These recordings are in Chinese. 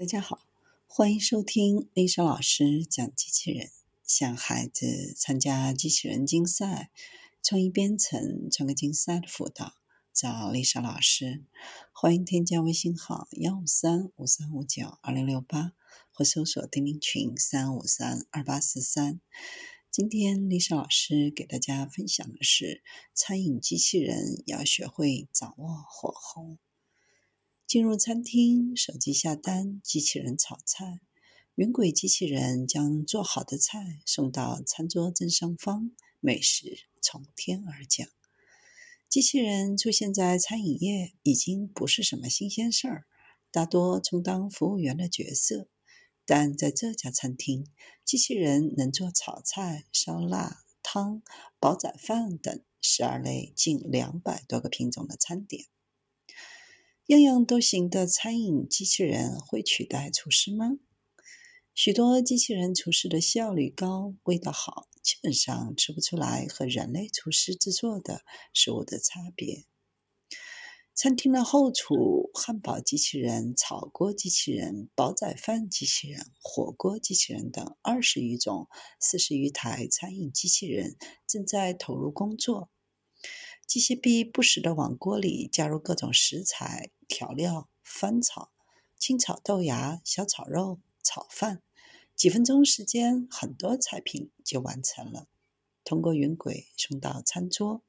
大家好，欢迎收听丽莎老师讲机器人。想孩子参加机器人竞赛、创意编程、创客竞赛的辅导，找丽莎老师。欢迎添加微信号幺五三五三五九二零六八，或搜索钉钉群三五三二八四三。今天丽莎老师给大家分享的是：餐饮机器人要学会掌握火候。进入餐厅，手机下单，机器人炒菜，云轨机器人将做好的菜送到餐桌正上方，美食从天而降。机器人出现在餐饮业已经不是什么新鲜事儿，大多充当服务员的角色。但在这家餐厅，机器人能做炒菜、烧腊、汤、煲仔饭等十二类近两百多个品种的餐点。样样都行的餐饮机器人会取代厨师吗？许多机器人厨师的效率高、味道好，基本上吃不出来和人类厨师制作的食物的差别。餐厅的后厨、汉堡机器人、炒锅机器人、煲仔饭机器人、火锅机器人等二十余种、四十余台餐饮机器人正在投入工作。机械臂不时地往锅里加入各种食材、调料，翻炒、清炒豆芽、小炒肉、炒饭，几分钟时间，很多菜品就完成了，通过云轨送到餐桌。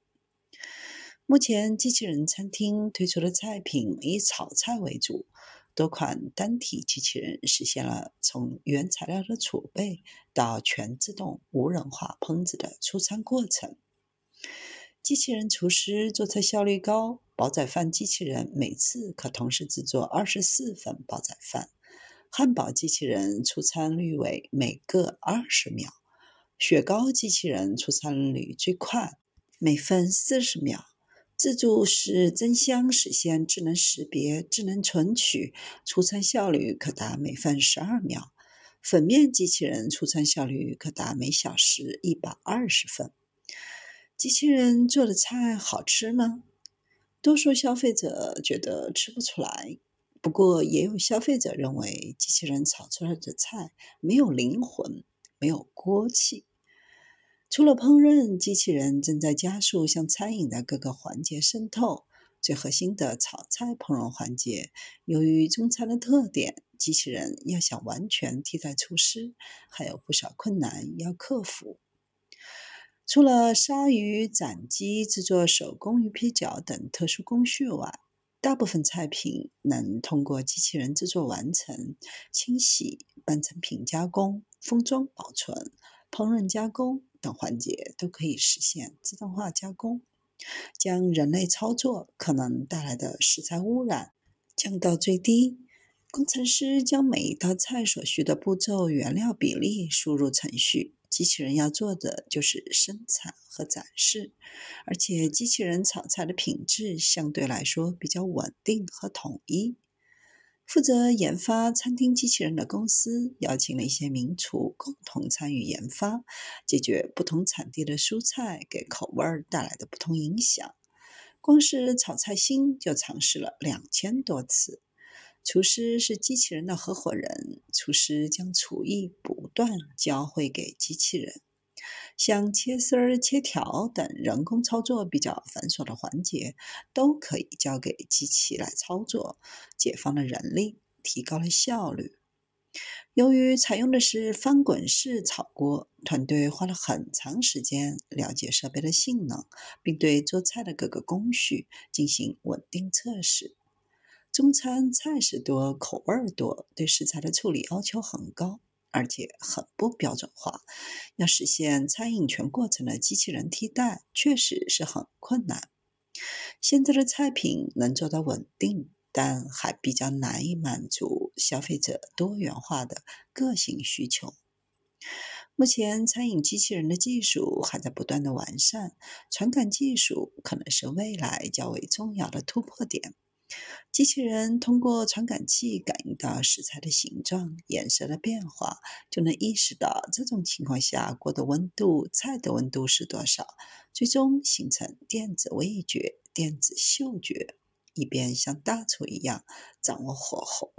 目前，机器人餐厅推出的菜品以炒菜为主，多款单体机器人实现了从原材料的储备到全自动无人化烹制的出餐过程。机器人厨师做菜效率高，煲仔饭机器人每次可同时制作二十四份煲仔饭，汉堡机器人出餐率为每个二十秒，雪糕机器人出餐率最快，每份四十秒，自助式蒸箱实现智能识别、智能存取，出餐效率可达每份十二秒，粉面机器人出餐效率可达每小时一百二十份。机器人做的菜好吃吗？多数消费者觉得吃不出来，不过也有消费者认为机器人炒出来的菜没有灵魂，没有锅气。除了烹饪，机器人正在加速向餐饮的各个环节渗透。最核心的炒菜烹饪环节，由于中餐的特点，机器人要想完全替代厨师，还有不少困难要克服。除了杀鱼、斩鸡、制作手工鱼皮饺等特殊工序外，大部分菜品能通过机器人制作完成。清洗、半成品加工、封装保存、烹饪加工等环节都可以实现自动化加工，将人类操作可能带来的食材污染降到最低。工程师将每一道菜所需的步骤、原料比例输入程序。机器人要做的就是生产和展示，而且机器人炒菜的品质相对来说比较稳定和统一。负责研发餐厅机器人的公司邀请了一些名厨共同参与研发，解决不同产地的蔬菜给口味带来的不同影响。光是炒菜心就尝试了两千多次。厨师是机器人的合伙人，厨师将厨艺不断教会给机器人。像切丝儿、切条等人工操作比较繁琐的环节，都可以交给机器来操作，解放了人力，提高了效率。由于采用的是翻滚式炒锅，团队花了很长时间了解设备的性能，并对做菜的各个工序进行稳定测试。中餐菜式多，口味多，对食材的处理要求很高，而且很不标准化。要实现餐饮全过程的机器人替代，确实是很困难。现在的菜品能做到稳定，但还比较难以满足消费者多元化的个性需求。目前，餐饮机器人的技术还在不断的完善，传感技术可能是未来较为重要的突破点。机器人通过传感器感应到食材的形状、颜色的变化，就能意识到这种情况下锅的温度、菜的温度是多少，最终形成电子味觉、电子嗅觉，以便像大厨一样掌握火候。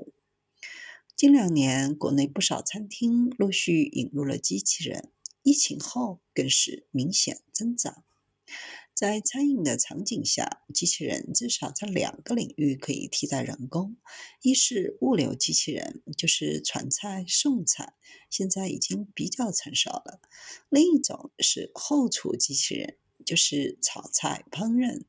近两年，国内不少餐厅陆续引入了机器人，疫情后更是明显增长。在餐饮的场景下，机器人至少在两个领域可以替代人工：一是物流机器人，就是传菜送菜，现在已经比较成熟了；另一种是后厨机器人，就是炒菜烹饪。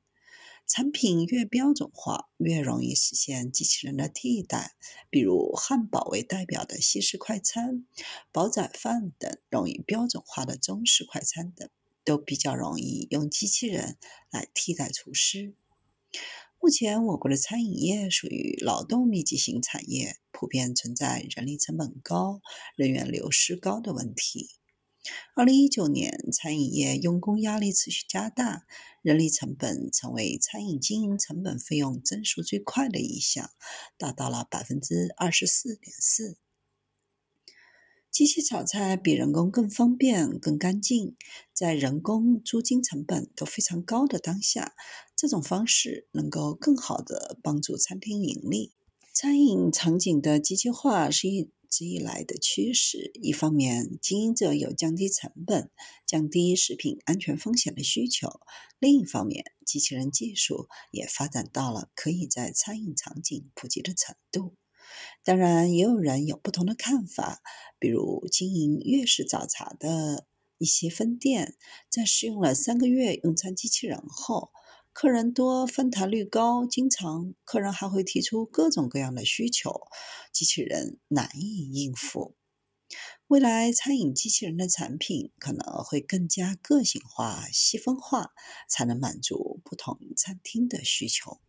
产品越标准化，越容易实现机器人的替代。比如汉堡为代表的西式快餐、煲仔饭等容易标准化的中式快餐等。都比较容易用机器人来替代厨师。目前，我国的餐饮业属于劳动密集型产业，普遍存在人力成本高、人员流失高的问题。二零一九年，餐饮业用工压力持续加大，人力成本成为餐饮经营成本费用增速最快的一项，达到了百分之二十四点四。机器炒菜比人工更方便、更干净。在人工、租金成本都非常高的当下，这种方式能够更好地帮助餐厅盈利。餐饮场景的机器化是一直以来的趋势。一方面，经营者有降低成本、降低食品安全风险的需求；另一方面，机器人技术也发展到了可以在餐饮场景普及的程度。当然，也有人有不同的看法。比如，经营粤式早茶的一些分店，在试用了三个月用餐机器人后，客人多，翻台率高，经常客人还会提出各种各样的需求，机器人难以应付。未来，餐饮机器人的产品可能会更加个性化、细分化，才能满足不同餐厅的需求。